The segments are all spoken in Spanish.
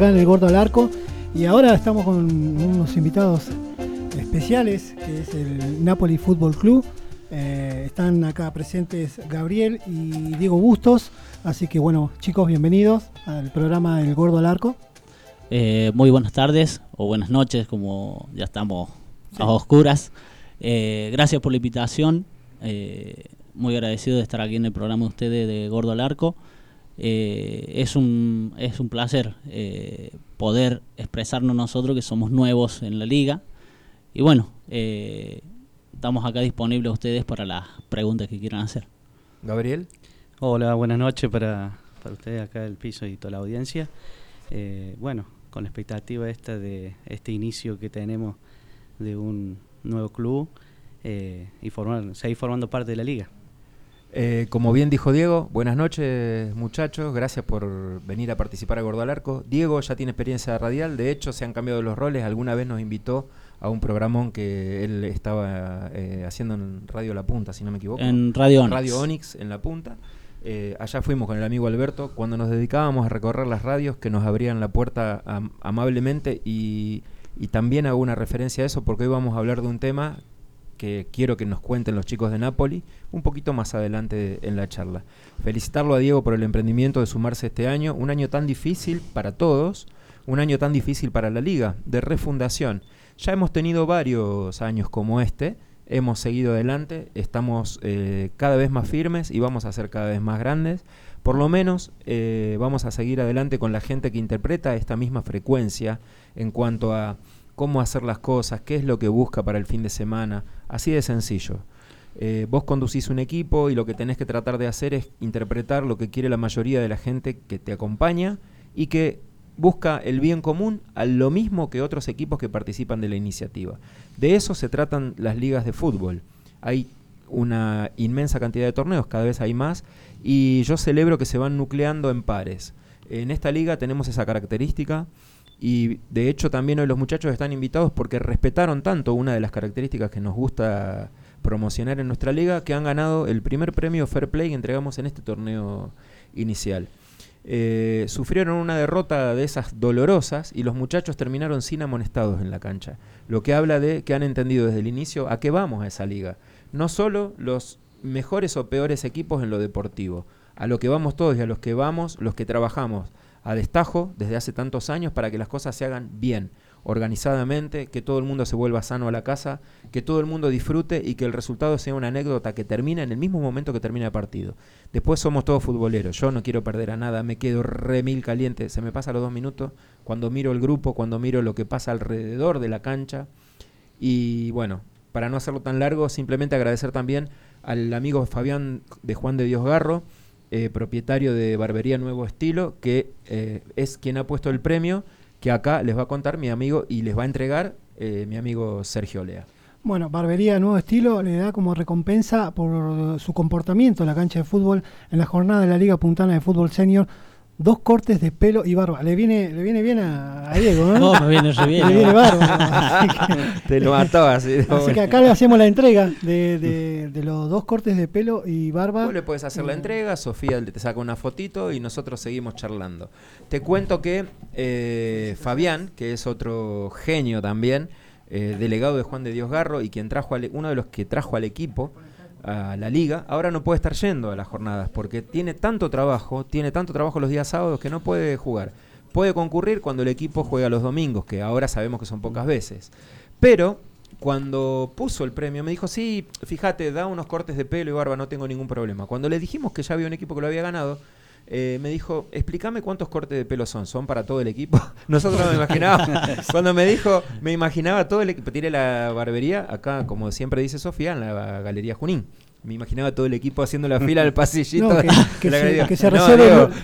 acá en el Gordo al Arco y ahora estamos con unos invitados especiales, que es el Napoli Fútbol Club. Eh, están acá presentes Gabriel y Diego Bustos, así que bueno, chicos, bienvenidos al programa El Gordo al Arco. Eh, muy buenas tardes o buenas noches, como ya estamos a oscuras. Eh, gracias por la invitación. muy agradecido de estar aquí en el programa de ustedes de Gordo al Arco. Es, un, es un placer poder expresarnos nosotros que somos nuevos en la liga. Y bueno, eh, estamos acá disponibles a ustedes para las preguntas que quieran hacer. Gabriel. Hola, buenas noches para, para ustedes acá del piso y toda la audiencia. Eh, bueno, con la expectativa esta de este inicio que tenemos de un nuevo club eh, y formar, seguir formando parte de la liga. Eh, como bien dijo Diego, buenas noches muchachos, gracias por venir a participar a Gordo al Arco. Diego ya tiene experiencia radial, de hecho se han cambiado los roles, alguna vez nos invitó a un programón que él estaba eh, haciendo en Radio La Punta, si no me equivoco. En Radio Onix. Radio Onix, en La Punta. Eh, allá fuimos con el amigo Alberto cuando nos dedicábamos a recorrer las radios que nos abrían la puerta amablemente y, y también hago una referencia a eso porque hoy vamos a hablar de un tema que quiero que nos cuenten los chicos de Napoli un poquito más adelante en la charla. Felicitarlo a Diego por el emprendimiento de sumarse este año, un año tan difícil para todos, un año tan difícil para la liga, de refundación. Ya hemos tenido varios años como este, hemos seguido adelante, estamos eh, cada vez más firmes y vamos a ser cada vez más grandes. Por lo menos eh, vamos a seguir adelante con la gente que interpreta esta misma frecuencia en cuanto a cómo hacer las cosas, qué es lo que busca para el fin de semana, así de sencillo. Eh, vos conducís un equipo y lo que tenés que tratar de hacer es interpretar lo que quiere la mayoría de la gente que te acompaña y que busca el bien común a lo mismo que otros equipos que participan de la iniciativa. De eso se tratan las ligas de fútbol. Hay una inmensa cantidad de torneos, cada vez hay más, y yo celebro que se van nucleando en pares. En esta liga tenemos esa característica y de hecho también hoy los muchachos están invitados porque respetaron tanto una de las características que nos gusta promocionar en nuestra liga que han ganado el primer premio Fair Play que entregamos en este torneo inicial. Eh, sufrieron una derrota de esas dolorosas y los muchachos terminaron sin amonestados en la cancha. Lo que habla de que han entendido desde el inicio a qué vamos a esa liga. No solo los mejores o peores equipos en lo deportivo, a lo que vamos todos y a los que vamos los que trabajamos a destajo desde hace tantos años para que las cosas se hagan bien, organizadamente, que todo el mundo se vuelva sano a la casa, que todo el mundo disfrute y que el resultado sea una anécdota que termina en el mismo momento que termina el partido. Después somos todos futboleros, yo no quiero perder a nada, me quedo re mil caliente, se me pasa los dos minutos cuando miro el grupo, cuando miro lo que pasa alrededor de la cancha. Y bueno, para no hacerlo tan largo, simplemente agradecer también al amigo Fabián de Juan de Dios Garro, eh, propietario de Barbería Nuevo Estilo, que eh, es quien ha puesto el premio, que acá les va a contar mi amigo y les va a entregar eh, mi amigo Sergio Lea. Bueno, Barbería Nuevo Estilo le da como recompensa por su comportamiento en la cancha de fútbol en la jornada de la Liga Puntana de Fútbol Senior dos cortes de pelo y barba. Le viene, le viene bien a, Diego, ¿no? No, me viene re bien. Le viene barba. Te lo mató así. Así que acá le hacemos la entrega de, los dos cortes de pelo y barba. Vos le puedes hacer la entrega, Sofía te saca una fotito y nosotros seguimos charlando. Te cuento que eh, Fabián, que es otro genio también, eh, delegado de Juan de Dios Garro y quien trajo uno de los que trajo al equipo, a la liga, ahora no puede estar yendo a las jornadas porque tiene tanto trabajo, tiene tanto trabajo los días sábados que no puede jugar. Puede concurrir cuando el equipo juega los domingos, que ahora sabemos que son pocas veces. Pero cuando puso el premio me dijo, sí, fíjate, da unos cortes de pelo y barba, no tengo ningún problema. Cuando le dijimos que ya había un equipo que lo había ganado, eh, me dijo, explícame cuántos cortes de pelo son. ¿Son para todo el equipo? Nosotros no me imaginábamos. Cuando me dijo, me imaginaba todo el equipo. Tiré la barbería, acá, como siempre dice Sofía, en la Galería Junín. Me imaginaba todo el equipo haciendo la fila del pasillito. que, se, le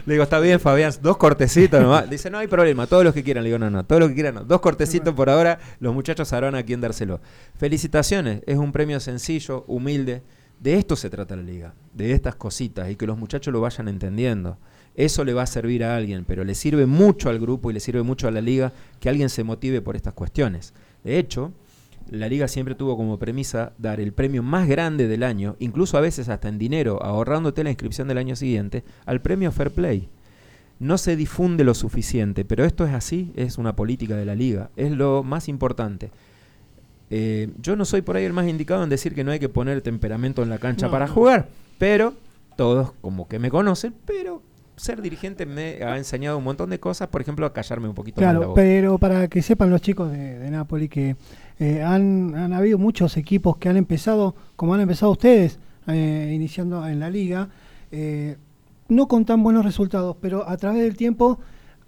digo, está bien, Fabián, dos cortecitos nomás. Dice, no hay problema, todos los que quieran. Le digo, no, no, todos los que quieran, no. Dos cortecitos por ahora, los muchachos sabrán a quién dárselo. Felicitaciones, es un premio sencillo, humilde. De esto se trata la liga, de estas cositas y que los muchachos lo vayan entendiendo. Eso le va a servir a alguien, pero le sirve mucho al grupo y le sirve mucho a la liga que alguien se motive por estas cuestiones. De hecho, la liga siempre tuvo como premisa dar el premio más grande del año, incluso a veces hasta en dinero, ahorrándote la inscripción del año siguiente, al premio Fair Play. no se difunde lo suficiente, pero esto es así, es una política de la liga, es lo más importante. Eh, yo no soy por ahí el más indicado en decir que no hay que poner temperamento en la cancha No, para no. jugar, pero todos como que me conocen, pero ser dirigente me ha enseñado un montón de cosas, por ejemplo, a callarme un poquito más la Claro, boca. pero para que sepan los chicos de, de Napoli que eh, han, han habido muchos equipos que han empezado, como han empezado ustedes, eh, iniciando en la liga, eh, no con tan buenos resultados, pero a través del tiempo,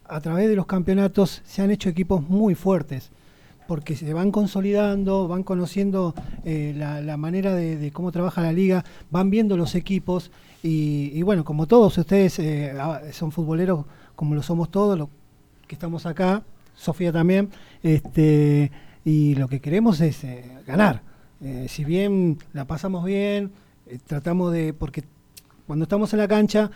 a través de los campeonatos, se han hecho equipos muy fuertes, porque se van consolidando, van conociendo eh, la, manera de, cómo trabaja la liga, van viendo los equipos y, bueno, como todos ustedes eh, ah, son futboleros, como lo somos todos, lo que estamos acá, Sofía también, este, y lo que queremos es eh, ganar. Si bien la pasamos bien, tratamos de, porque cuando estamos en la cancha,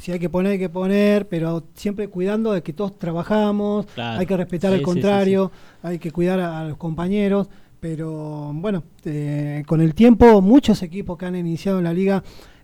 si hay que poner, hay que poner, pero siempre cuidando de que todos trabajamos, Claro. hay que respetar Sí, al sí, sí, contrario, hay que cuidar a, a los compañeros, pero bueno, eh, con el tiempo muchos equipos que han iniciado en la liga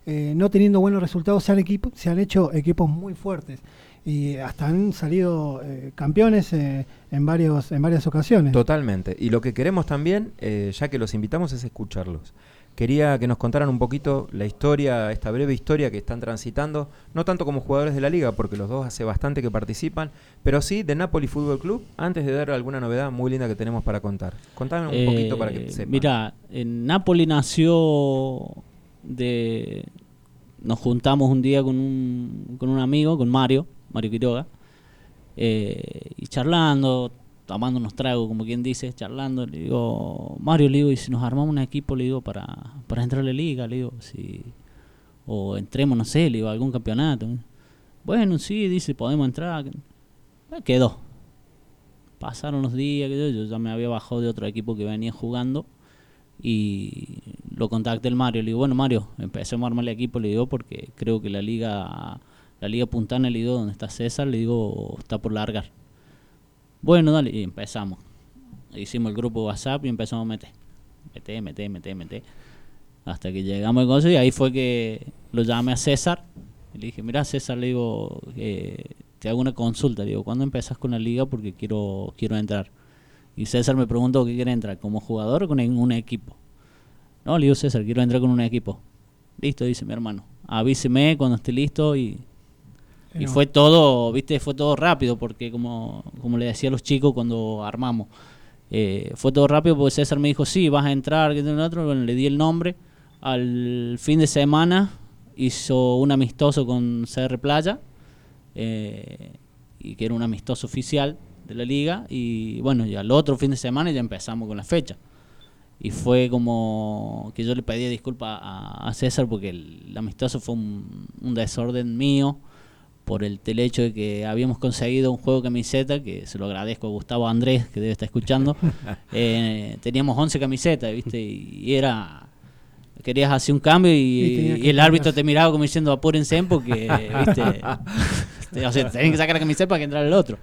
eh, no teniendo buenos resultados se han, equipo, se han hecho equipos muy fuertes y hasta han salido eh, campeones eh, en, varios, en varias ocasiones. Totalmente. Y lo que queremos también, eh, ya que los invitamos, es escucharlos. Quería que nos contaran un poquito la historia, esta breve historia que están transitando, no tanto como jugadores de la liga, porque los dos hace bastante que participan, pero sí de Napoli Fútbol Club, antes de dar alguna novedad muy linda que tenemos para contar. Contame un poquito para que Eh, sepan. Mira, en Napoli nació de... Nos juntamos un día con un, con un amigo, con Mario, Mario Quiroga, eh, y charlando, tomando unos tragos, como quien dice, charlando, le digo, Mario, le digo, y si nos armamos un equipo, le digo, para, para entrar a la liga, le digo, si, o entremos, no sé, le digo, algún campeonato. Bueno, sí, dice, podemos entrar. Me quedó. Pasaron los días, yo ya me había bajado de otro equipo que venía jugando y lo contacté el Mario, le digo, bueno Mario, empecemos a armar el equipo, le digo, porque creo que la liga, la liga Puntana, le digo, donde está César, le digo, está por largar. Bueno, dale, y empezamos. Hicimos el grupo WhatsApp y empezamos a meter. Meter, meter, meter, meter. Hasta que llegamos al coso y ahí fue que lo llamé a César. Y le dije, mira César, le digo, eh, te hago una consulta. Le digo, ¿cuándo empezás con la liga? Porque quiero, quiero entrar. Y César me preguntó qué quiere entrar, como jugador o con un equipo. No, le digo César, quiero entrar con un equipo. Listo, dice mi hermano. Avíseme cuando esté listo y, y fue todo, viste, fue todo rápido porque como, como le decía a los chicos cuando armamos, eh, fue todo rápido porque César me dijo, sí, vas a entrar, que el otro, bueno, le di el nombre. Al fin de semana hizo un amistoso con CR Playa, eh, y que era un amistoso oficial de la liga, y bueno, y al otro fin de semana ya empezamos con la fecha. Y fue como que yo le pedí disculpas a, a César porque el, el amistoso fue un, un desorden mío por el, el hecho de que habíamos conseguido un juego de camiseta, que se lo agradezco a Gustavo Andrés, que debe estar escuchando. Eh, teníamos 11 camisetas, ¿viste? Y, y era. Querías hacer un cambio y, el árbitro te miraba como diciendo apúrense porque, ¿viste? o sea, tenés que sacar la camiseta para que entrara el otro.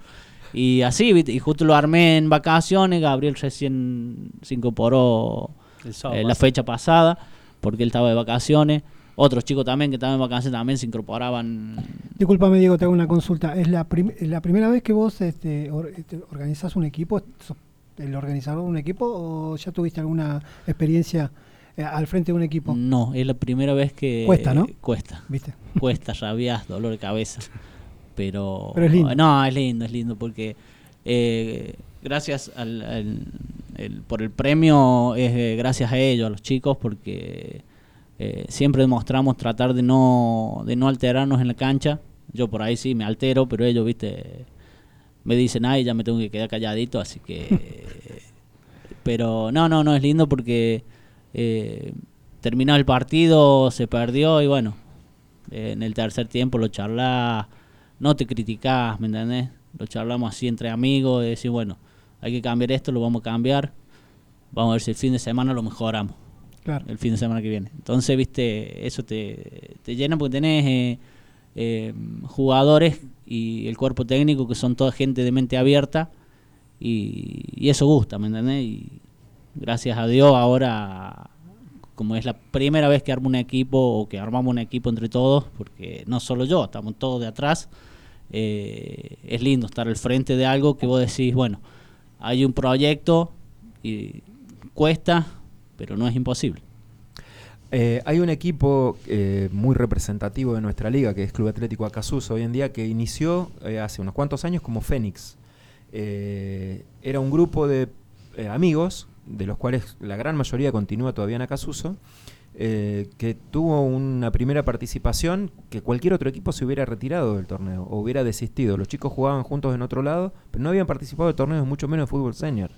Y así, ¿viste? Y justo lo armé en vacaciones. Gabriel recién se incorporó El sábado eh, la fecha pasada porque él estaba de vacaciones. Otros chicos también que estaban de vacaciones también se incorporaban. Disculpame, Diego, te hago una consulta. ¿Es la, prim- la primera vez que vos este, or- este, organizás un equipo? ¿Sos el organizador de un equipo o ya tuviste alguna experiencia eh, al frente de un equipo? No, es la primera vez que. Cuesta, ¿no? Cuesta. ¿Viste? cuesta, rabias, dolor de cabeza. Pero, Pero es lindo. No, es lindo, es lindo porque eh, gracias al, al- el- por el premio, es eh, gracias a ellos, a los chicos, porque eh, siempre demostramos tratar de no, de no alterarnos en la cancha. Yo por ahí sí me altero, pero ellos, viste, me dicen, ay, ya me tengo que quedar calladito, así que... pero no, no, no, es lindo porque eh, terminó el partido, se perdió y bueno, eh, en el tercer tiempo lo charlás, no te criticás, ¿me entendés? Lo charlamos así entre amigos, y decir, bueno, hay que cambiar esto, lo vamos a cambiar, vamos a ver si el fin de semana lo mejoramos, El fin de semana que viene. Entonces, viste, eso te, te llena porque tenés eh, eh, jugadores y el cuerpo técnico que son toda gente de mente abierta y, y eso gusta, ¿me entendés? Y gracias a Dios ahora como es la primera vez que armo un equipo o que armamos un equipo entre todos, porque no solo yo, estamos todos de atrás, eh, es lindo estar al frente de algo que vos decís, bueno, hay un proyecto y cuesta, pero no es imposible. Eh, hay un equipo eh, muy representativo de nuestra liga, que es Club Atlético Acasuso hoy en día, que inició hace unos cuantos años como Fénix. era un grupo de amigos, de los cuales la gran mayoría continúa todavía en Acasuso, eh, que tuvo una primera participación que cualquier otro equipo se hubiera retirado del torneo o hubiera desistido. Los chicos jugaban juntos en otro lado, pero no habían participado de torneos, mucho menos de fútbol senior.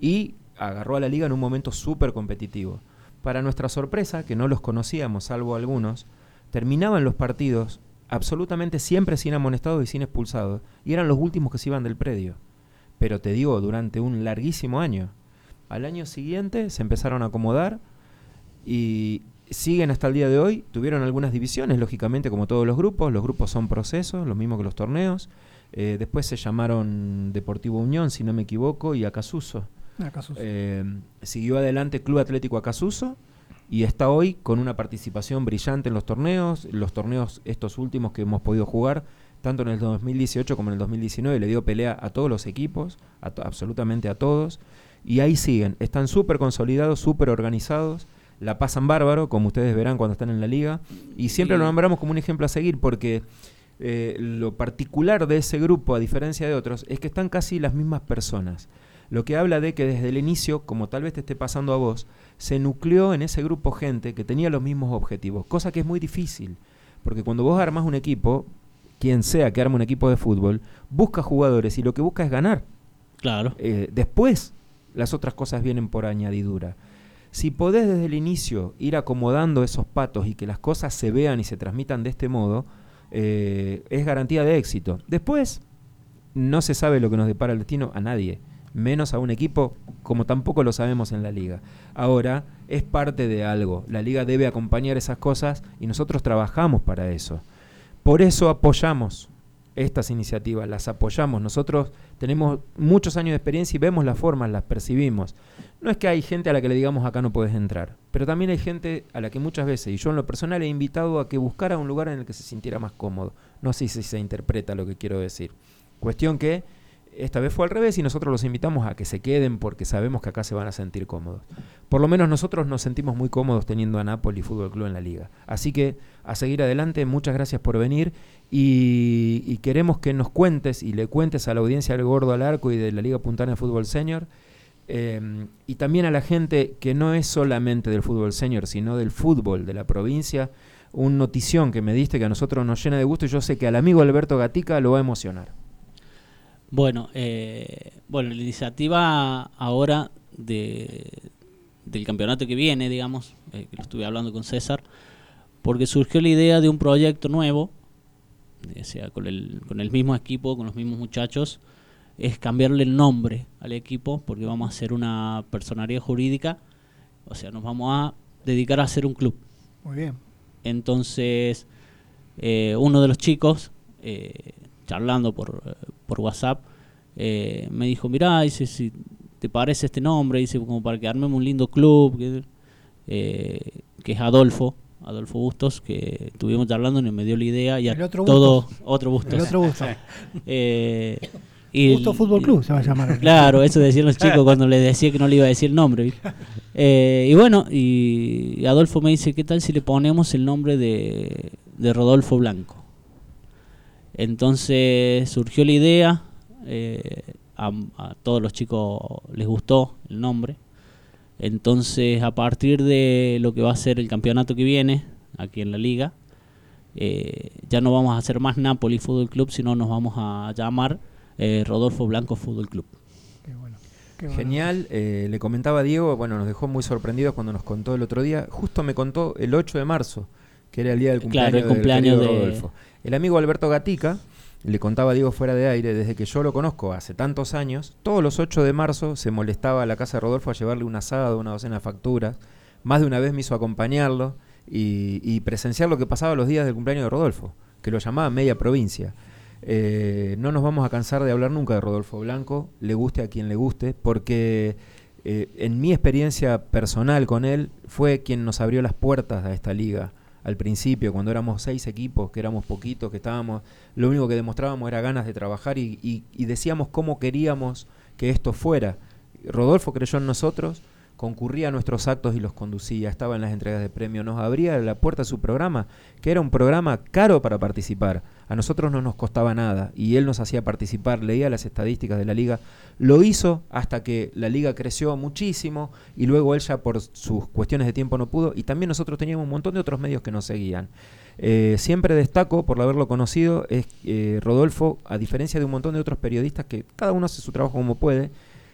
Y agarró a la liga en un momento súper competitivo. Para nuestra sorpresa, que no los conocíamos, salvo algunos, terminaban los partidos absolutamente siempre sin amonestados y sin expulsados, y eran los últimos que se iban del predio. Pero te digo, durante un larguísimo año. Al año siguiente se empezaron a acomodar, y siguen hasta el día de hoy. Tuvieron algunas divisiones, lógicamente, como todos los grupos. Los grupos son procesos, lo mismo que los torneos. Eh, después se llamaron Deportivo Unión, si no me equivoco, y Acasuso. Eh, siguió adelante Club Atlético Acasuso y está hoy con una participación brillante en los torneos. Los torneos, estos últimos que hemos podido jugar, tanto en el 2018 como en el 2019, le dio pelea a todos los equipos, absolutamente a todos. Y ahí siguen, están súper consolidados, súper organizados la pasan bárbaro, como ustedes verán cuando están en la liga, y siempre lo nombramos como un ejemplo a seguir porque eh, lo particular de ese grupo, a diferencia de otros, es que están casi las mismas personas. Lo que habla de que desde el inicio, como tal vez te esté pasando a vos, se nucleó en ese grupo gente que tenía los mismos objetivos, cosa que es muy difícil, porque cuando vos armas un equipo, quien sea que arme un equipo de fútbol, busca jugadores y lo que busca es ganar. Claro. Eh, después, las otras cosas vienen por añadidura. Si podés desde el inicio ir acomodando esos patos y que las cosas se vean y se transmitan de este modo, eh, es garantía de éxito. Después, no se sabe lo que nos depara el destino a nadie, menos a un equipo como tampoco lo sabemos en la liga. Ahora, es parte de algo. La liga debe acompañar esas cosas y nosotros trabajamos para eso. Por eso apoyamos estas iniciativas, las apoyamos. Nosotros tenemos muchos años de experiencia y vemos las formas, las percibimos. No es que hay gente a la que le digamos acá no puedes entrar, pero también hay gente a la que muchas veces, y yo en lo personal he invitado a que buscara un lugar en el que se sintiera más cómodo. No sé si se interpreta lo que quiero decir. Cuestión que esta vez fue al revés y nosotros los invitamos a que se queden porque sabemos que acá se van a sentir cómodos. Por lo menos nosotros nos sentimos muy cómodos teniendo a Napoli Fútbol Club en la liga. Así que a seguir adelante, muchas gracias por venir y, queremos que nos cuentes y le cuentes a la audiencia del Gordo al Arco y de la Liga Puntana de Fútbol Senior em, y también a la gente que no es solamente del fútbol senior, sino del fútbol de la provincia, un notición que me diste que a nosotros nos llena de gusto y yo sé que al amigo Alberto Gatica lo va a emocionar. Bueno, eh, bueno, la iniciativa ahora de, del campeonato que viene, digamos, eh, que lo estuve hablando con César, porque surgió la idea de un proyecto nuevo, o sea, con el, con el mismo equipo, con los mismos muchachos, es cambiarle el nombre al equipo, porque vamos a hacer una personalidad jurídica, o sea, nos vamos a dedicar a hacer un club. Muy bien. Entonces, eh, uno de los chicos, charlando por, por WhatsApp, eh, me dijo, mirá, dice, si te parece este nombre, dice, como para que armemos un lindo club, que, eh, que es Adolfo, Adolfo Bustos, que estuvimos charlando y me dio la idea. Y otro todo, otro Bustos. El otro Bustos. eh, Bustos Fútbol Club se va a llamar. Claro, eso decían los chicos cuando les decía que no le iba a decir el nombre. Eh, y bueno, y Adolfo me dice, ¿qué tal si le ponemos el nombre de, de Rodolfo Blanco? Entonces surgió la idea, eh, a, todos los chicos les gustó el nombre. Entonces a partir de lo que va a ser el campeonato que viene aquí en la liga, eh, ya no vamos a hacer más Napoli Fútbol Club, sino nos vamos a llamar eh, Rodolfo Blanco Fútbol Club. Genial, le comentaba a Diego, bueno, nos dejó muy sorprendidos cuando nos contó el otro día, justo me contó el 8 de marzo, que era el día del cumpleaños, el cumpleaños de Rodolfo. El amigo Alberto Gatica, le contaba Diego fuera de aire, desde que yo lo conozco hace tantos años, todos los 8 de marzo se molestaba a la casa de Rodolfo a llevarle un asado, una docena de facturas. Más de una vez me hizo acompañarlo y, presenciar lo que pasaba los días del cumpleaños de Rodolfo, que lo llamaba media provincia. Eh, no nos vamos a cansar de hablar nunca de Rodolfo Blanco, le guste a quien le guste, porque eh, en mi experiencia personal con él, fue quien nos abrió las puertas a esta liga al principio, cuando éramos seis equipos, que éramos poquitos, que estábamos, lo único que demostrábamos era ganas de trabajar y, y decíamos cómo queríamos que esto fuera. Rodolfo creyó en nosotros, concurría a nuestros actos y los conducía, estaba en las entregas de premio, nos abría la puerta a su programa, que era un programa caro para participar. A nosotros no nos costaba nada y él nos hacía participar, leía las estadísticas de la liga, lo hizo hasta que la liga creció muchísimo y luego él ya por sus cuestiones de tiempo no pudo. Y también nosotros teníamos un montón de otros medios que nos seguían. Eh, siempre destaco, por haberlo conocido, es eh, Rodolfo, a diferencia de un montón de otros periodistas que cada uno hace su trabajo como puede,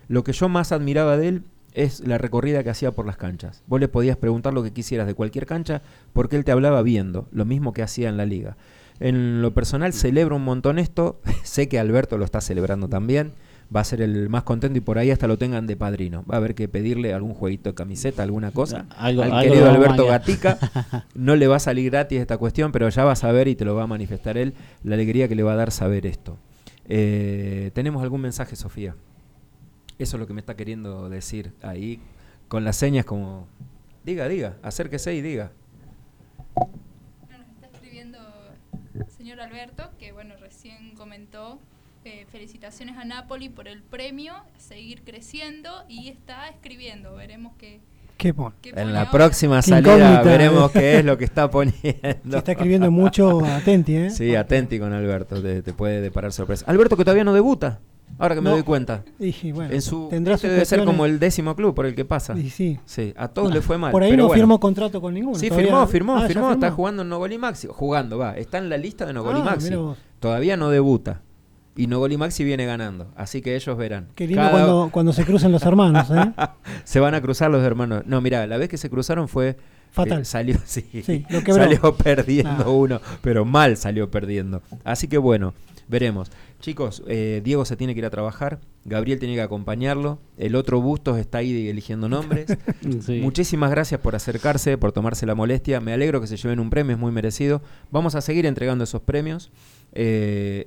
lo que yo más admiraba de él es la recorrida que hacía por las canchas. Vos le podías preguntar lo que quisieras de cualquier cancha porque él te hablaba viendo, lo mismo que hacía en la liga. En lo personal celebro un montón esto, sé que Alberto lo está celebrando también, va a ser el más contento y por ahí hasta lo tengan de padrino. Va a haber que pedirle algún jueguito de camiseta, alguna cosa. Algo, Al querido Alberto Gatica no le va a salir gratis esta cuestión, pero ya vas a ver y te lo va a manifestar él la alegría que le va a dar saber esto. Eh, ¿Tenemos algún mensaje, Sofía? Eso es lo que me está queriendo decir ahí, con las señas como, diga, diga, acérquese y diga. Nos está escribiendo el señor Alberto, que bueno, recién comentó eh, felicitaciones a Napoli por el premio, seguir creciendo y está escribiendo, veremos qué... ¿Qué en la próxima salida veremos qué es lo que está poniendo. Se está escribiendo mucho Atenti, ¿eh? Sí, Atenti con Alberto, te, te puede deparar sorpresa. Alberto que todavía no debuta. Ahora que me doy cuenta. en su, tendrá este debe ser como el décimo club por el que pasa. sí. sí. a todos le fue mal. Por ahí no firmó contrato con ninguno. Sí, firmó, firmó, ah, firmó, Está jugando en Nogoli Maxi. Jugando, va. Está en la lista de Nogoli ah, Maxi. Todavía no debuta. Y Nogoli Maxi viene ganando. Así que ellos verán. Qué lindo cuando, cuando se cruzan los hermanos. ¿eh? se van a cruzar los hermanos. No, mira, la vez que se cruzaron fue. Fatal. Eh, salió, sí, salió perdiendo ah. uno, pero mal salió perdiendo. Así que bueno, veremos. Chicos, eh, Diego se tiene que ir a trabajar, Gabriel tiene que acompañarlo, el otro Bustos está ahí eligiendo nombres. Muchísimas gracias por acercarse, por tomarse la molestia. Me alegro que se lleven un premio, es muy merecido. Vamos a seguir entregando esos premios. Eh,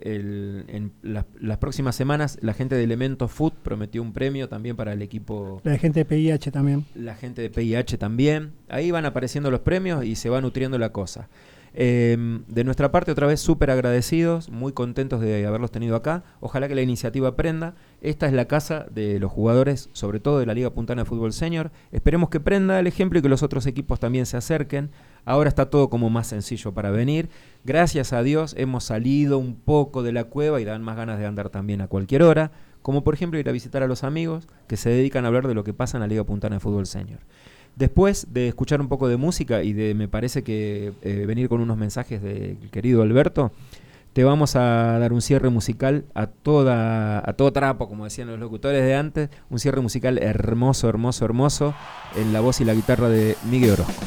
en las próximas semanas, la gente de Elementos Food prometió un premio también para el equipo. La gente de PIH también. La gente de PIH también. Ahí van apareciendo los premios y se va nutriendo la cosa. Em, de nuestra parte, otra vez súper agradecidos, muy contentos de haberlos tenido acá. Ojalá que la iniciativa prenda. Esta es la casa de los jugadores, sobre todo de la Liga Puntana de Fútbol Senior. Esperemos que prenda el ejemplo y que los otros equipos también se acerquen. Ahora está todo como más sencillo para venir. Gracias a Dios hemos salido un poco de la cueva y dan más ganas de andar también a cualquier hora. Como por ejemplo ir a visitar a los amigos que se dedican a hablar de lo que pasa en la Liga Puntana de Fútbol Senior. Después de escuchar un poco de música y de, me parece que eh, venir con unos mensajes del querido Alberto, te vamos a dar un cierre musical a toda a todo trapo, como decían los locutores de antes, un cierre musical hermoso, hermoso, hermoso, en la voz y la guitarra de Miguel Orozco.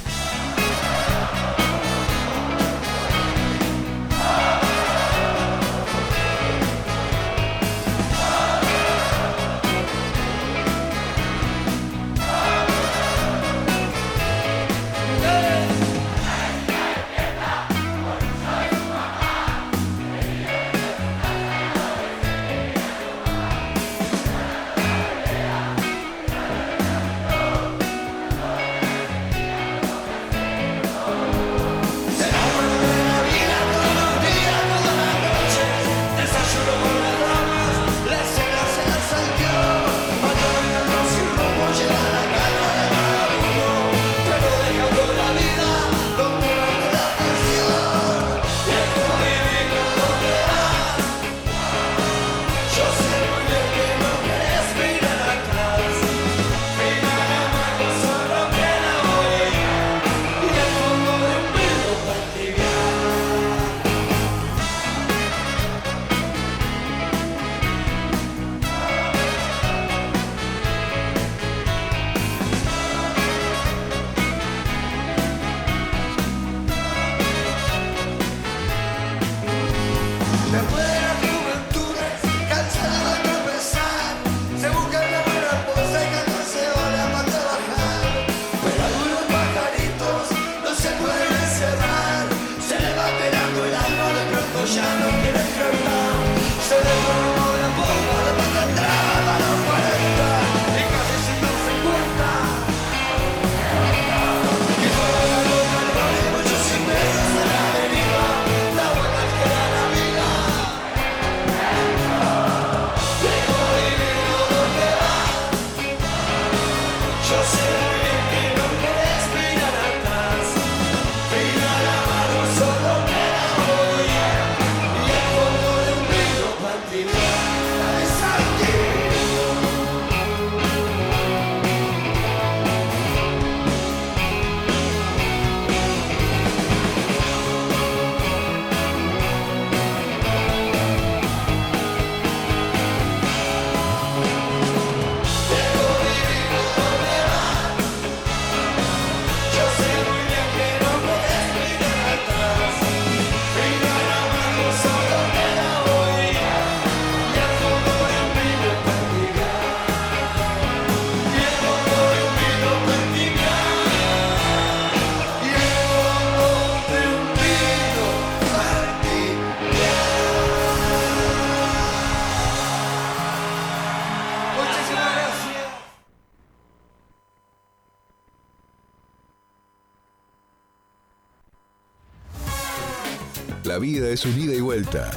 Vida es un ida y vuelta.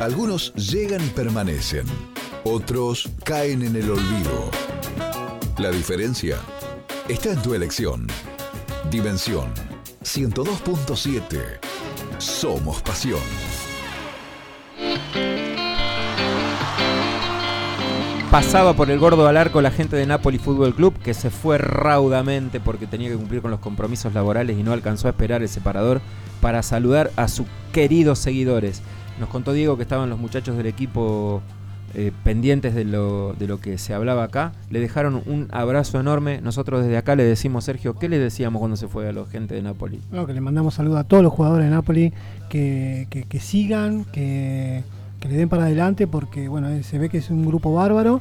Algunos llegan y permanecen. Otros caen en el olvido. La diferencia está en tu elección. Dimensión 102.7. Somos pasión. Pasaba por el gordo al arco la gente de Napoli Fútbol Club que se fue raudamente porque tenía que cumplir con los compromisos laborales y no alcanzó a esperar el separador para saludar a sus queridos seguidores. Nos contó Diego que estaban los muchachos del equipo eh, pendientes de lo, de lo que se hablaba acá. Le dejaron un abrazo enorme. Nosotros desde acá le decimos, Sergio, ¿qué le decíamos cuando se fue a la gente de Napoli? Bueno, que le mandamos saludos a todos los jugadores de Napoli, que, que- que sigan, que, que le den para adelante, porque bueno, eh, se ve que es un grupo bárbaro.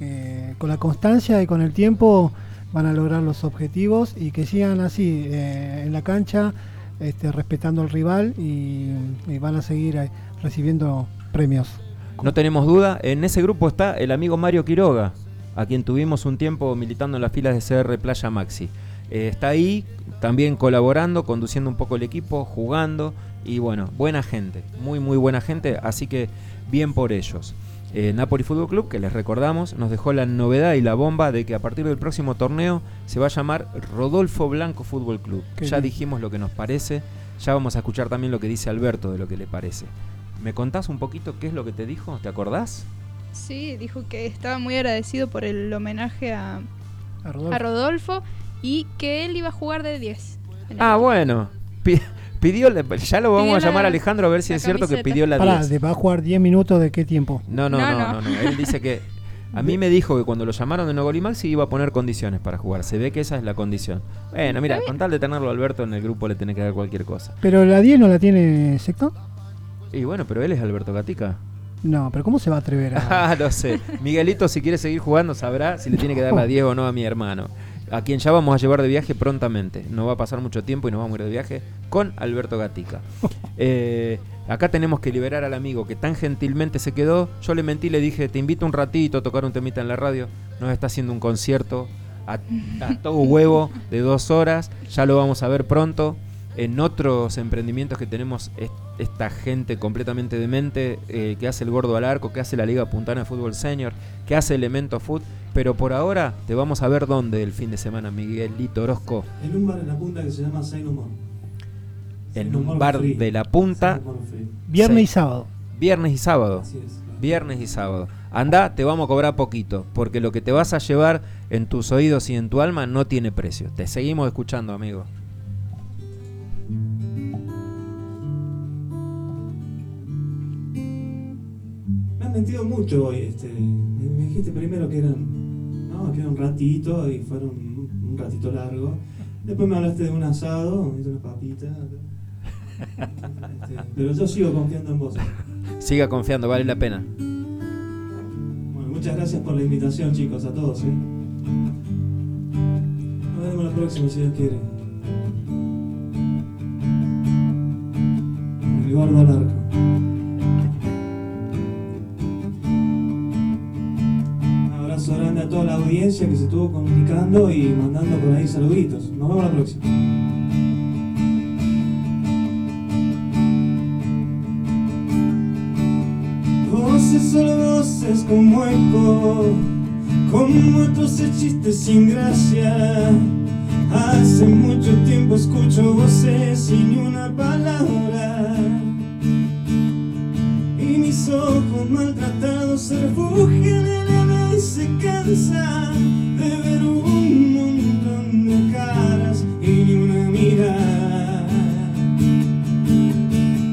eh, con la constancia y con el tiempo van a lograr los objetivos y que sigan así eh, en la cancha, este, respetando al rival y, van a seguir recibiendo premios. No tenemos duda, en ese grupo está el amigo Mario Quiroga, a quien tuvimos un tiempo militando en las filas de CR Playa Maxi. Está ahí también colaborando, conduciendo un poco el equipo, jugando y bueno, buena gente, muy muy buena gente, así que bien por ellos. Eh, Napoli Fútbol Club, que les recordamos, nos dejó la novedad y la bomba de que a partir del próximo torneo se va a llamar Rodolfo Blanco Fútbol Club. Qué ya bien. dijimos lo que nos parece, ya vamos a escuchar también lo que dice Alberto de lo que le parece. ¿Me contás un poquito qué es lo que te dijo? ¿Te acordás? Sí, dijo que estaba muy agradecido por el homenaje a, A Rodolfo. a Rodolfo y que él iba a jugar de 10. en el Ah, bueno. Pi- Pidió, la- ya lo vamos Pidió a llamar la- a Alejandro a ver si es cierto que pidió la Pará, 10. ¿de- ¿va a jugar 10 minutos de qué tiempo? No, no, no, No, no, no. no. Él dice que a mí me dijo que cuando lo llamaron de Nogolimax sí iba a poner condiciones para jugar. Se ve que esa es la condición. Bueno, mira, con tal de tenerlo a Alberto en el grupo le tenés que dar cualquier cosa. ¿Pero la 10 no la tiene Sector? Y bueno, pero él es Alberto Gatica. No, pero ¿cómo se va a atrever a.? Ah, lo sé. Miguelito, si quiere seguir jugando, sabrá si le tiene que dar la 10 o no a mi hermano. A quien ya vamos a llevar de viaje prontamente. No va a pasar mucho tiempo y nos vamos a ir de viaje con Alberto Gatica. Eh, acá tenemos que liberar al amigo que tan gentilmente se quedó. Yo le mentí, le dije, te invito un ratito a tocar un temita en la radio. Nos está haciendo un concierto a, a todo huevo de dos horas. Ya lo vamos a ver pronto. En otros emprendimientos que tenemos es- esta gente completamente demente eh, que hace el gordo al arco, que hace la Liga Puntana de Fútbol Senior, que hace Elemento Food. Pero por ahora te vamos a ver dónde el fin de semana, Miguelito Orozco. En un bar en la punta que se llama Saint Humor. En un bar de la punta, Viernes Sí. y sábado. viernes y sábado. Así es. Viernes y sábado. Anda, te vamos a cobrar poquito, porque lo que te vas a llevar en tus oídos y en tu alma no tiene precio. Te seguimos escuchando, amigo. Mentido mucho hoy. Este, me dijiste primero que eran, no, que era un ratito y fueron un, un ratito largo. Después me hablaste de un asado, de unas papitas. Este, pero yo sigo confiando en vos. Siga confiando, vale la pena. Bueno, muchas gracias por la invitación, chicos, a todos. ¿eh? Nos vemos la próxima, si Dios quiere. El gordo al arco. Abrazo a toda la audiencia que se estuvo comunicando y mandando por ahí saluditos. Nos vemos la próxima. Voces solo voces como eco, como otros chistes sin gracia. Hace mucho tiempo escucho voces sin una palabra. Y mis ojos maltratados se refugian en y se cansan de ver un montón de caras y ni una mirada.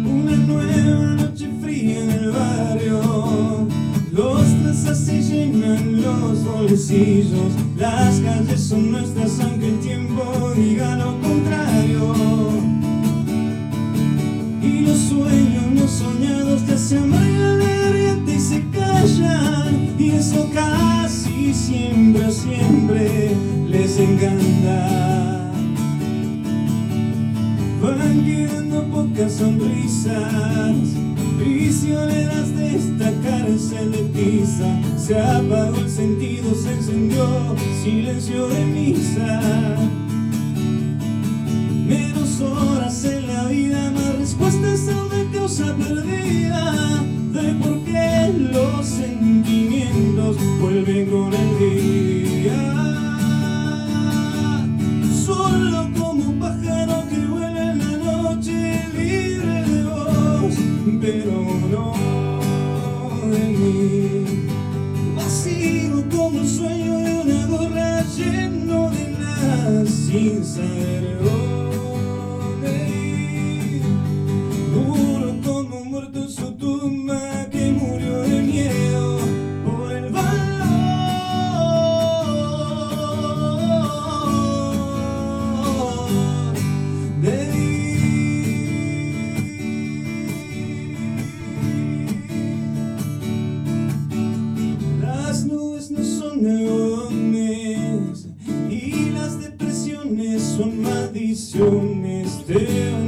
Una nueva noche fría en el barrio. Los trazas se llenan los bolsillos. Las calles son nuestras, aunque el tiempo diga lo contrario. Y los sueños no soñados te hacen y se callan. Y eso casi siempre, les encanta. Van quedando pocas sonrisas, prisioneras de esta cárcel de tiza. Se apagó el sentido, se encendió silencio de misa. Menos horas en la vida, más respuestas a una diosa perdida de por qué los sentimientos vuelven con el día. Maldiciones. Te van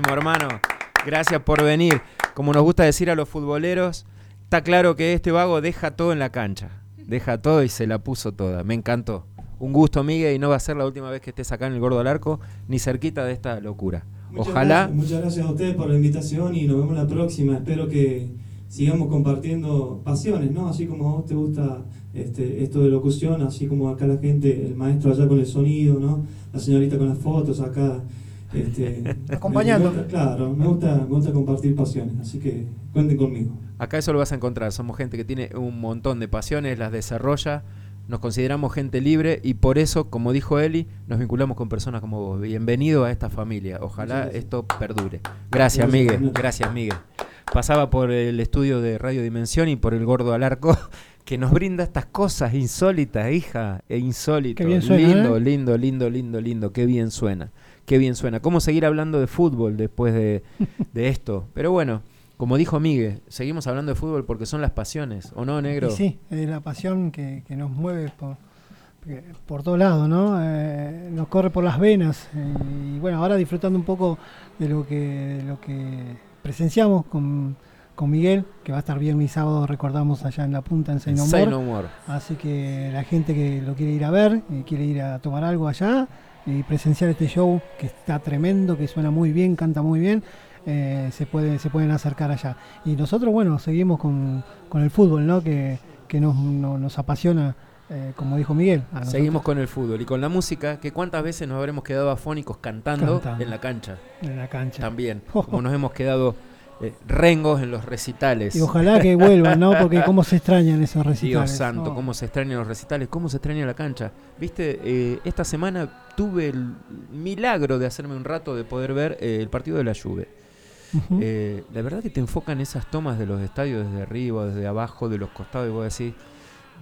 hermano. Gracias por venir. Como nos gusta decir a los futboleros, está claro que este vago deja todo en la cancha. Deja todo y se la puso toda. Me encantó. Un gusto, Miguel, y no va a ser la última vez que estés acá en el Gordo al Arco, ni cerquita de esta locura. Muchas Ojalá. gracias, muchas gracias a ustedes por la invitación y nos vemos la próxima. Espero que sigamos compartiendo pasiones, ¿no? Así como a vos te gusta este, esto de locución, así como acá la gente, el maestro allá con el sonido, ¿no? La señorita con las fotos acá. Este, Acompañando. me gusta- claro, me gusta, me gusta compartir pasiones, así que cuenten conmigo. Acá eso lo vas a encontrar. Somos gente que tiene un montón de pasiones, las desarrolla. Nos consideramos gente libre y por eso, como dijo Eli, nos vinculamos con personas como vos. Bienvenido a esta familia. Ojalá esto perdure. Gracias, Gracias, Miguel. Gracias, Miguel. Pasaba por el estudio de Radio Dimensión y por el Gordo al Arco, que nos brinda estas cosas insólitas, hija, e insólitas. Qué bien suena, lindo, ¿eh? lindo, lindo, lindo, lindo. Qué bien suena. Qué bien suena. ¿Cómo seguir hablando de fútbol después de, de esto? Pero bueno, como dijo Miguel, seguimos hablando de fútbol porque son las pasiones, ¿o no, negro? Y sí, es la pasión que, que nos mueve por, por todos lados, ¿no? Eh, nos corre por las venas. eh, y bueno, ahora disfrutando un poco de lo que, de lo que presenciamos con, con Miguel, que va a estar viernes y sábado, recordamos allá en la punta en Say No. Así que la gente que lo quiere ir a ver, y quiere ir a tomar algo allá y presenciar este show que está tremendo, que suena muy bien, canta muy bien, eh, se, puede, se pueden acercar allá. Y nosotros, bueno, seguimos con, con el fútbol, ¿no? Que, que nos, no- nos apasiona, eh, como dijo Miguel. Seguimos con el fútbol y con la música, que cuántas veces nos habremos quedado afónicos cantando, Cantando. en la cancha en la cancha. también, como nos hemos quedado eh, rengos en los recitales. Y ojalá que vuelvan, ¿no? Porque cómo se extrañan esos recitales. Dios santo, Oh. cómo se extrañan los recitales, cómo se extraña la cancha. Viste, Eh, esta semana tuve el milagro de hacerme un rato de poder ver eh, el partido de la. Eh, la verdad que te enfocan esas tomas de los estadios desde arriba, desde abajo, de los costados, y vos decís,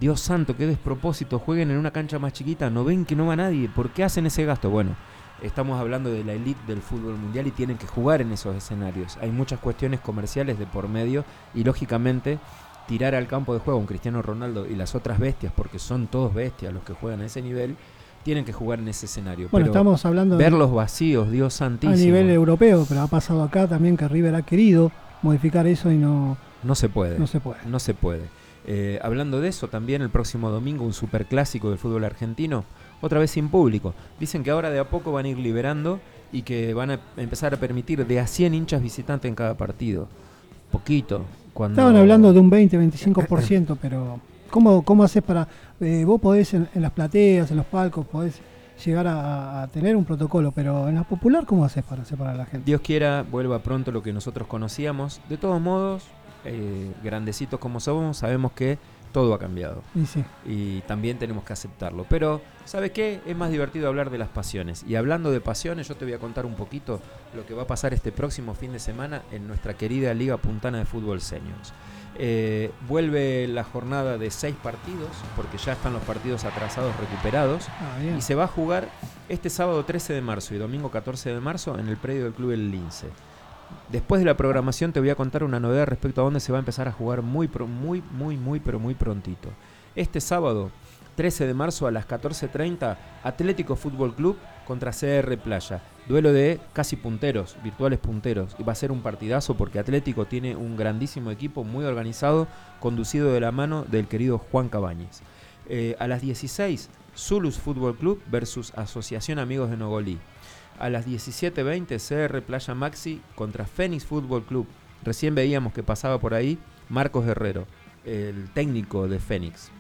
Dios santo, qué despropósito, jueguen en una cancha más chiquita, no ven que no va nadie, ¿por qué hacen ese gasto? Bueno, estamos hablando de la elite del fútbol mundial y tienen que jugar en esos escenarios. Hay muchas cuestiones comerciales de por medio y lógicamente tirar al campo de juego a un Cristiano Ronaldo y las otras bestias, porque son todos bestias los que juegan a ese nivel, tienen que jugar en ese escenario. Bueno, Pero estamos hablando de- verlos vacíos, Dios a santísimo. nivel europeo, pero ha pasado acá también que River ha querido modificar eso y no, No se puede. no se puede. No se puede. Eh, hablando de eso, también el próximo domingo un superclásico del fútbol argentino, otra vez sin público. Dicen que ahora de a poco van a ir liberando y que van a empezar a permitir de a 100 hinchas visitantes en cada partido. Poquito. Cuando Estaban hablando de un 20-25%, pero ¿cómo, cómo haces para... eh, vos podés en, en las plateas, en los palcos, podés llegar a, a tener un protocolo, pero en la popular, ¿cómo haces para separar a la gente? Dios quiera, vuelva pronto lo que nosotros conocíamos. De todos modos, eh, grandecitos como somos, sabemos que todo ha cambiado. Y sí, y también tenemos que aceptarlo. Pero, ¿sabes qué? Es más divertido hablar de las pasiones. Y hablando de pasiones, yo te voy a contar un poquito lo que va a pasar este próximo fin de semana en nuestra querida Liga Puntana de Fútbol Seniors. Eh, vuelve la jornada de seis partidos, porque ya están los partidos atrasados recuperados. ah. Y se va a jugar este sábado 13 de marzo y domingo 14 de marzo en el predio del Club El Lince. Después de la programación te voy a contar una novedad respecto a dónde se va a empezar a jugar muy, muy, muy, muy, pero muy prontito. Este sábado, 13 de marzo a las 14.30, Atlético Fútbol Club contra CR Playa. Duelo de casi punteros, virtuales punteros. Va a ser un partidazo porque Atlético tiene un grandísimo equipo, muy organizado, conducido de la mano del querido Juan Cabañez. Eh, a las 16, Zulus Fútbol Club versus Asociación Amigos de Nogolí. A las 17.20, CR Playa Maxi contra Fénix Fútbol Club. Recién veíamos que pasaba por ahí Marcos Guerrero, el técnico de Fénix.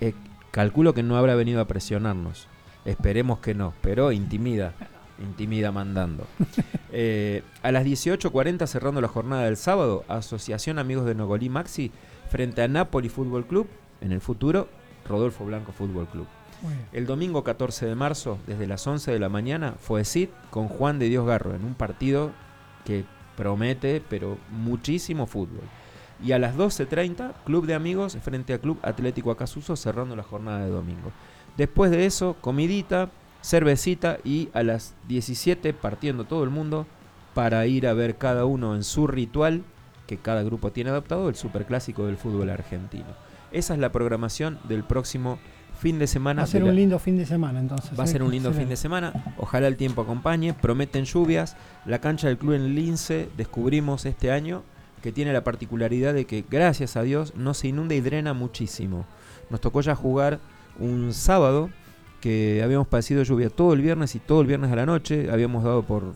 Eh, calculo que no habrá venido a presionarnos. Esperemos que no, pero intimida. Intimida mandando. Eh, a las 18.40, cerrando la jornada del sábado, Asociación Amigos de Nogolí Maxi frente a Napoli Fútbol Club. En el futuro, Rodolfo Blanco Fútbol Club. El domingo 14 de marzo, desde las 11 de la mañana, fue CID con Juan de Dios Garro en un partido que promete, pero muchísimo fútbol. Y a las 12.30, Club de Amigos frente a Club Atlético Acasuso, cerrando la jornada de domingo. Después de eso, comidita, cervecita y a las 17 partiendo todo el mundo para ir a ver cada uno en su ritual que cada grupo tiene adoptado, el superclásico del fútbol argentino. Esa es la programación del próximo fin de semana. Va a ser un lindo fin de semana entonces. Va a ¿eh? ser un lindo fin de semana. Ojalá el tiempo acompañe. Prometen lluvias. La cancha del club en Lince descubrimos este año que tiene la particularidad de que, gracias a Dios, no se inunda y drena muchísimo. Nos tocó ya jugar un sábado que habíamos padecido lluvia todo el viernes y todo el viernes a la noche. Habíamos dado por.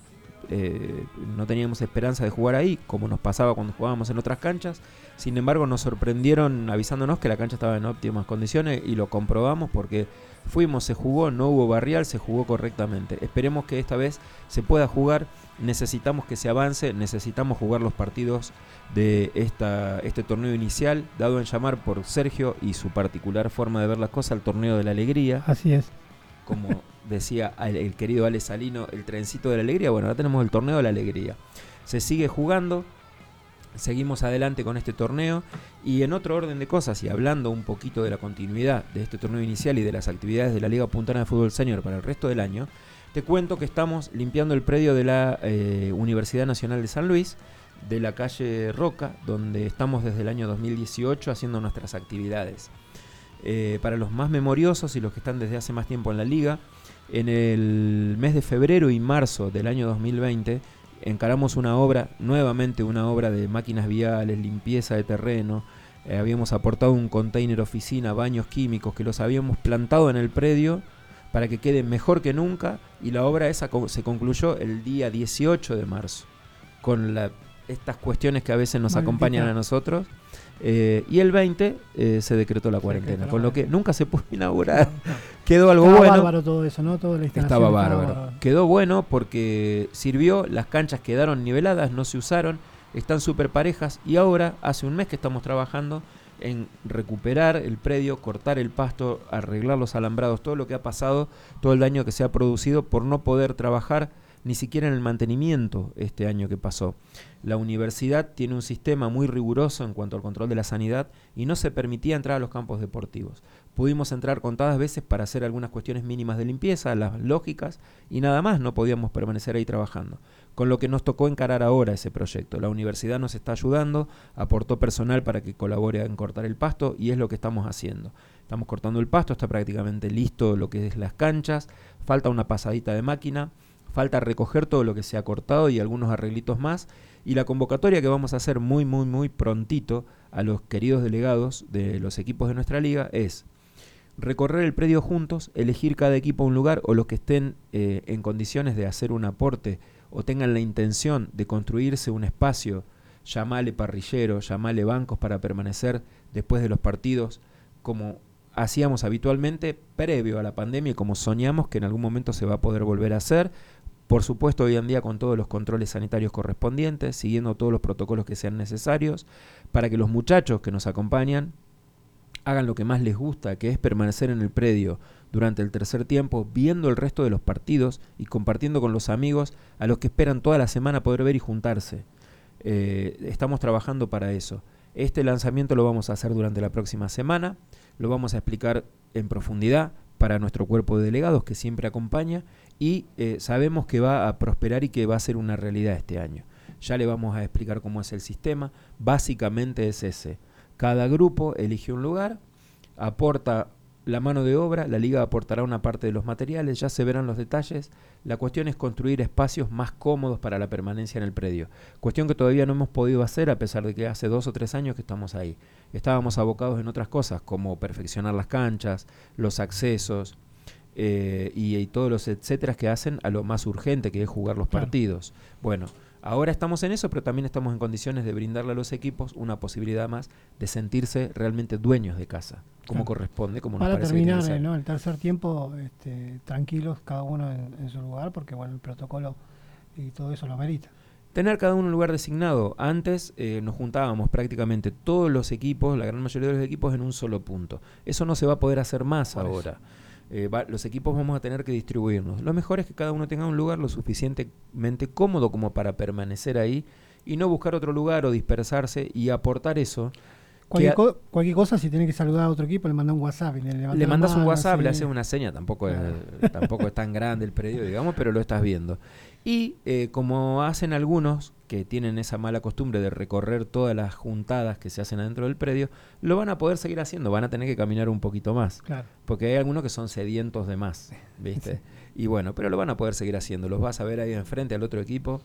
eh, no teníamos esperanza de jugar ahí, como nos pasaba cuando jugábamos en otras canchas. Sin embargo, nos sorprendieron avisándonos que la cancha estaba en óptimas condiciones y lo comprobamos porque fuimos, se jugó, no hubo barrial, se jugó correctamente. Esperemos que esta vez se pueda jugar. Necesitamos que se avance, necesitamos jugar los partidos de esta, este torneo inicial, dado en llamar por Sergio y su particular forma de ver las cosas, el torneo de la alegría Así es. como decía el, el querido Ale Salino, el trencito de la alegría. Bueno, ahora tenemos el torneo de la alegría. Se sigue jugando, seguimos adelante con este torneo y en otro orden de cosas y hablando un poquito de la continuidad de este torneo inicial y de las actividades de la Liga Puntana de Fútbol Senior para el resto del año, te cuento que estamos limpiando el predio de la eh, Universidad Nacional de San Luis, de la calle Roca, donde estamos desde el año 2018 haciendo nuestras actividades. Eh, para los más memoriosos y los que están desde hace más tiempo en la liga, en el mes de febrero y marzo del año 2020 encaramos una obra, nuevamente una obra de máquinas viales, limpieza de terreno. Eh, habíamos aportado un container oficina, baños químicos que los habíamos plantado en el predio para que quede mejor que nunca y la obra esa se concluyó el día 18 de marzo con la- estas cuestiones que a veces nos Maldita. acompañan a nosotros. Eh, y el 20 eh, se decretó la cuarentena, con lo que nunca se pudo inaurar. Quedó algo Estaba bueno. bárbaro todo eso, ¿no? Toda la Estaba bárbaro. Quedó bueno porque sirvió, las canchas quedaron niveladas, no se usaron, están súper parejas y ahora hace un mes que estamos trabajando en recuperar el predio, cortar el pasto, arreglar los alambrados, todo lo que ha pasado, todo el daño que se ha producido por no poder trabajar ni siquiera en el mantenimiento este año que pasó. La universidad tiene un sistema muy riguroso en cuanto al control de la sanidad y no se permitía entrar a los campos deportivos. Pudimos entrar contadas veces para hacer algunas cuestiones mínimas de limpieza, las lógicas, y nada más, no podíamos permanecer ahí trabajando. Con lo que nos tocó encarar ahora ese proyecto. La universidad nos está ayudando, aportó personal para que colabore en cortar el pasto y es lo que estamos haciendo. Estamos cortando el pasto, está prácticamente listo lo que es las canchas, falta una pasadita de máquina, falta recoger todo lo que se ha cortado y algunos arreglitos más. Y la convocatoria que vamos a hacer muy, muy, muy prontito a los queridos delegados de los equipos de nuestra liga es recorrer el predio juntos, elegir cada equipo un lugar o los que estén eh, en condiciones de hacer un aporte o tengan la intención de construirse un espacio, llamale parrillero, llamale bancos para permanecer después de los partidos, como hacíamos habitualmente previo a la pandemia y como soñamos que en algún momento se va a poder volver a hacer. Por supuesto, hoy en día con todos los controles sanitarios correspondientes, siguiendo todos los protocolos que sean necesarios, para que los muchachos que nos acompañan hagan lo que más les gusta, que es permanecer en el predio durante el tercer tiempo, viendo el resto de los partidos y compartiendo con los amigos a los que esperan toda la semana poder ver y juntarse. Eh, estamos trabajando para eso. Este lanzamiento lo vamos a hacer durante la próxima semana, lo vamos a explicar en profundidad para nuestro cuerpo de delegados que siempre acompaña y eh, sabemos que va a prosperar y que va a ser una realidad este año. Ya le vamos a explicar cómo es el sistema, básicamente es ese cada grupo elige un lugar, aporta la mano de obra, la liga aportará una parte de los materiales, ya se verán los detalles. La cuestión es construir espacios más cómodos para la permanencia en el predio. Cuestión que todavía no hemos podido hacer a pesar de que hace dos o tres años que estamos ahí. Estábamos abocados en otras cosas como perfeccionar las canchas, los accesos eh, y, todos los etcétera que hacen a lo más urgente que es jugar los partidos. Bueno, Ahora estamos en eso, pero también estamos en condiciones de brindarle a los equipos una posibilidad más de sentirse realmente dueños de casa, como corresponde, como Para terminar el tercer tiempo este, tranquilos cada uno en, su lugar, porque bueno, el protocolo y todo eso lo merita. Tener cada uno un lugar designado. Antes eh, nos juntábamos prácticamente todos los equipos, la gran mayoría de los equipos, en un solo punto. Eso no se va a poder hacer más ahora. Eh, los equipos vamos a tener que distribuirnos. Lo mejor es que cada uno tenga un lugar lo suficientemente cómodo como para permanecer ahí y no buscar otro lugar o dispersarse y aportar eso. Cualquier, cualquier cosa, si tiene que saludar a otro equipo, le manda un WhatsApp. le, le mandas un WhatsApp, le haces una seña, tampoco, es, tampoco es tan grande el predio, digamos, pero lo estás viendo. Y eh, como hacen algunos que tienen esa mala costumbre de recorrer todas las juntadas que se hacen adentro del predio, lo van a poder seguir haciendo, van a tener que caminar un poquito más. Porque hay algunos que son sedientos de más, ¿viste? Y bueno, pero lo van a poder seguir haciendo. Los vas a ver ahí enfrente al otro equipo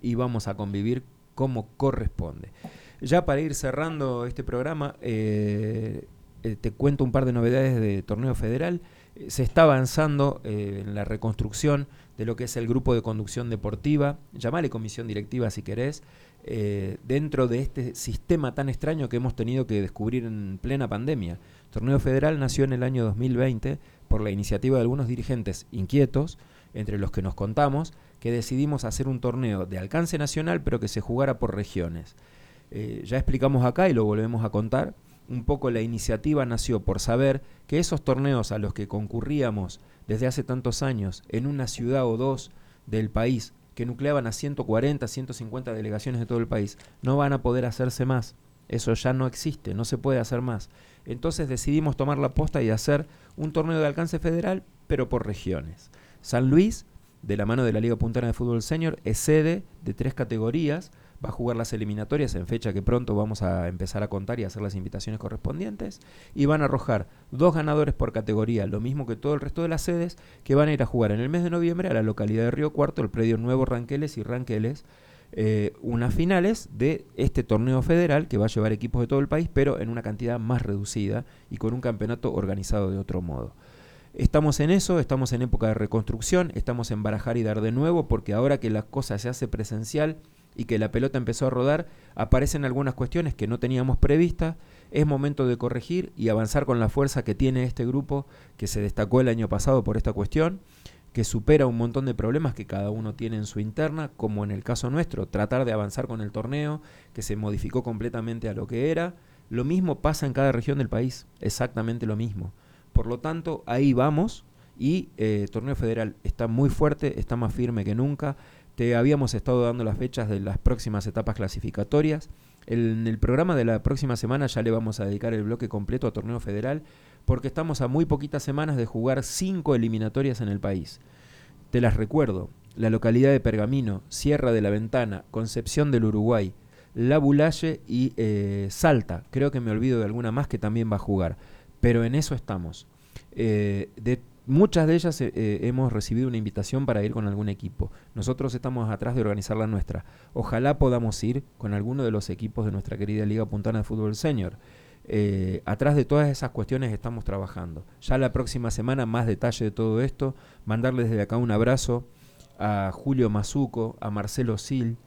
y vamos a convivir como corresponde. Ya para ir cerrando este programa, eh, eh, te cuento un par de novedades de torneo federal. se está avanzando en la reconstrucción de lo que es el grupo de conducción deportiva, llamale comisión directiva si querés, eh, dentro de este sistema tan extraño que hemos tenido que descubrir en plena pandemia. El torneo federal nació en el año 2020 por la iniciativa de algunos dirigentes inquietos, entre los que nos contamos, que decidimos hacer un torneo de alcance nacional pero que se jugara por regiones. Eh, ya explicamos acá y lo volvemos a contar, un poco la iniciativa nació por saber que esos torneos a los que concurríamos desde hace tantos años en una ciudad o dos del país que nucleaban a 140, 150 delegaciones de todo el país, no van a poder hacerse más. Eso ya no existe, no se puede hacer más. Entonces decidimos tomar la posta y hacer un torneo de alcance federal, pero por regiones. San Luis, de la mano de la Liga Puntana de Fútbol Senior, es sede de tres categorías va a jugar las eliminatorias en fecha que pronto vamos a empezar a contar y hacer las invitaciones correspondientes. Y van a arrojar dos ganadores por categoría, lo mismo que todo el resto de las sedes, que van a ir a jugar en el mes de noviembre a la localidad de Río Cuarto, el predio Nuevo Ranqueles y Ranqueles, eh, unas finales de este torneo federal que va a llevar equipos de todo el país, pero en una cantidad más reducida y con un campeonato organizado de otro modo. Estamos en eso, estamos en época de reconstrucción, estamos en barajar y dar de nuevo, porque ahora que la cosa se hace presencial, y que la pelota empezó a rodar, aparecen algunas cuestiones que no teníamos previstas. Es momento de corregir y avanzar con la fuerza que tiene este grupo que se destacó el año pasado por esta cuestión, que supera un montón de problemas que cada uno tiene en su interna, como en el caso nuestro, tratar de avanzar con el torneo, que se modificó completamente a lo que era. Lo mismo pasa en cada región del país, exactamente lo mismo. Por lo tanto, ahí vamos Y eh, Torneo Federal está muy fuerte, está más firme que nunca. Te habíamos estado dando las fechas de las próximas etapas clasificatorias. En el programa de la próxima semana ya le vamos a dedicar el bloque completo a Torneo Federal porque estamos a muy poquitas semanas de jugar cinco eliminatorias en el país. Te las recuerdo. La localidad de Pergamino, Sierra de la Ventana, Concepción del Uruguay, La Bulalle y eh, Salta. Creo que me olvido de alguna más que también va a jugar. Pero en eso estamos. Eh, muchas de ellas eh, eh, hemos recibido una invitación para ir con algún equipo. Nosotros estamos atrás de organizar la nuestra. Ojalá podamos ir con alguno de los equipos de nuestra querida Liga Puntana de Fútbol Senior. Eh, atrás de todas esas cuestiones estamos trabajando. Ya la próxima semana más detalle de todo esto. Mandarles desde acá un abrazo a Julio Mazuco, a Marcelo Sil,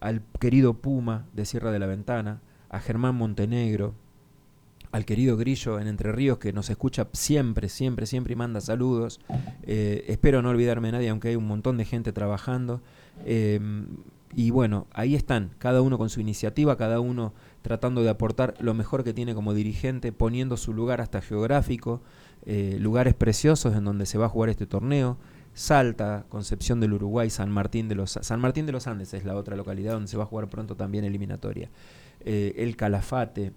al querido Puma de Sierra de la Ventana, a Germán Montenegro, al querido Grillo en Entre Ríos que nos escucha siempre, siempre, siempre y manda saludos. Eh, espero no olvidarme de nadie, aunque hay un montón de gente trabajando. Eh, y bueno, ahí están, cada uno con su iniciativa, cada uno tratando de aportar lo mejor que tiene como dirigente, poniendo su lugar hasta geográfico, eh, lugares preciosos en donde se va a jugar este torneo. Salta, Concepción del Uruguay, San Martín de los San Martín de los Andes es la otra localidad donde se va a jugar pronto también eliminatoria. Eh, el Calafate,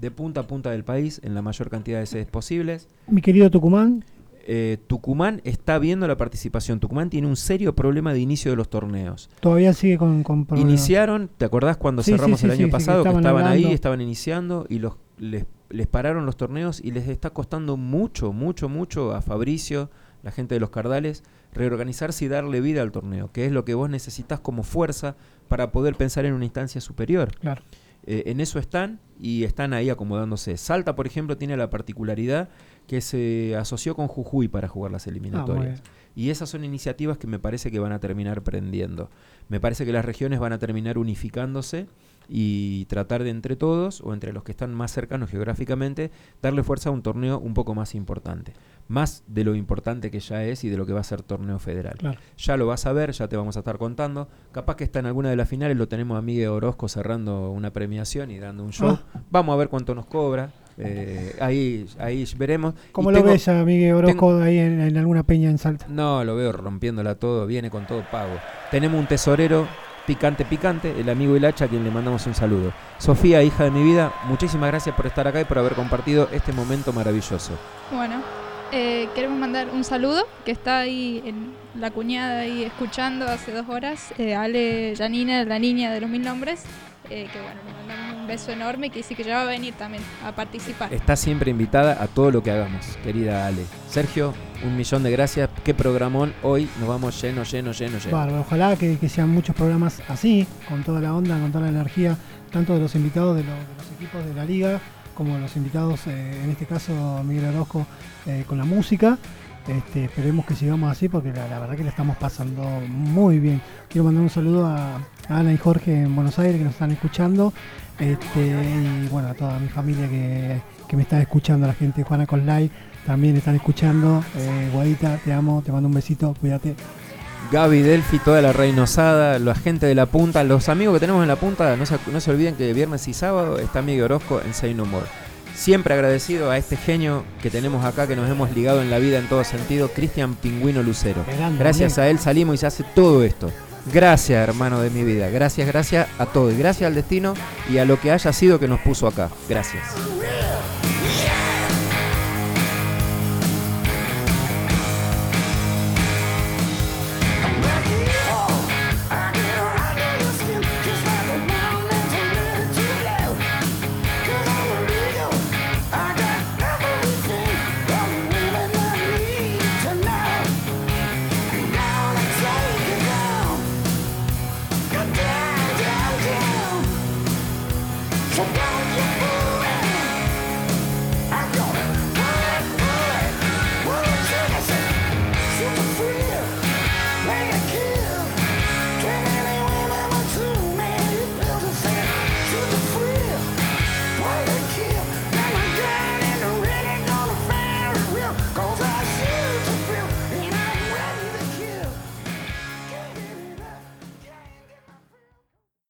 de punta a punta del país, en la mayor cantidad de sedes posibles. Mi querido Tucumán, Eh, Tucumán está viendo la participación. Tucumán tiene un serio problema de inicio de los torneos. todavía sigue con, con problemas. Iniciaron, ¿te acordás cuando Sí, cerramos sí, el sí, año que pasado? que estaban ahí, estaban iniciando y los, les, les pararon los torneos y les está costando mucho, mucho, mucho a Fabricio, la gente de los Cardales, reorganizarse y darle vida al torneo, que es lo que vos necesitas como fuerza para poder pensar en una instancia superior. Claro. Eh, en eso están y están ahí acomodándose. Salta, por ejemplo, tiene la particularidad que se asoció con Jujuy para jugar las Ah, eliminatorias. y esas son iniciativas que me parece que van a terminar prendiendo. Me parece que las regiones van a terminar unificándose y tratar de entre todos, o entre los que están más cercanos geográficamente, darle fuerza a un torneo un poco más importante. Más de lo importante que ya es y de lo que va a ser torneo federal. Claro. Ya lo vas a ver, ya te vamos a estar contando. Capaz que está en alguna de las finales, lo tenemos a Miguel Orozco cerrando una premiación y dando un show. Ah. Vamos a ver cuánto nos cobra. eh, ahí, ahí veremos. ¿Cómo Y lo tengo- ves a Miguel Orozco ahí en, en alguna peña en Salta? no, lo veo rompiéndola todo, viene con todo pago. Tenemos un tesorero picante, picante, el amigo Hilacha, a quien le mandamos un saludo. Sofía, hija de mi vida, muchísimas gracias por estar acá y por haber compartido este momento maravilloso. Bueno, eh, queremos mandar un saludo que está ahí en la cuñada ahí escuchando hace dos horas, eh, Ale Janina, la niña de los mil nombres, eh, que bueno, le mandamos un beso enorme y que dice que ya va a venir también a participar. Está siempre invitada a todo lo que hagamos, querida Ale. Sergio, un millón de gracias. Qué programón. Hoy nos vamos lleno, lleno, lleno, lleno. Bárbaro, ojalá que, que sean muchos programas así, con toda la onda, con toda la energía, tanto de los invitados de, lo- de los equipos de la liga, como los invitados, eh, en este caso Miguel Orozco, eh, con la música. Este, esperemos que sigamos así porque la, verdad que la estamos pasando muy bien. Quiero mandar un saludo a, Ana y Jorge en Buenos Aires que nos están escuchando. Este, y bueno, a toda mi familia que, que me está escuchando, la gente de Juana Conlay también están escuchando. Eh, Guadita, te amo, te mando un besito, cuídate. Gaby Delphi, toda la Reynosada, la gente de la punta, los amigos que tenemos en la punta, no se, no se olviden que viernes y sábado está Miguel Orozco en Say No More. Siempre agradecido a este genio que tenemos acá, que nos hemos ligado en la vida en todo sentido, Cristian Pingüino Lucero. Gracias a él salimos y se hace todo esto. Gracias, hermano de mi vida. Gracias, gracias a todo. Y gracias al destino y a lo que haya sido que nos puso acá. Gracias.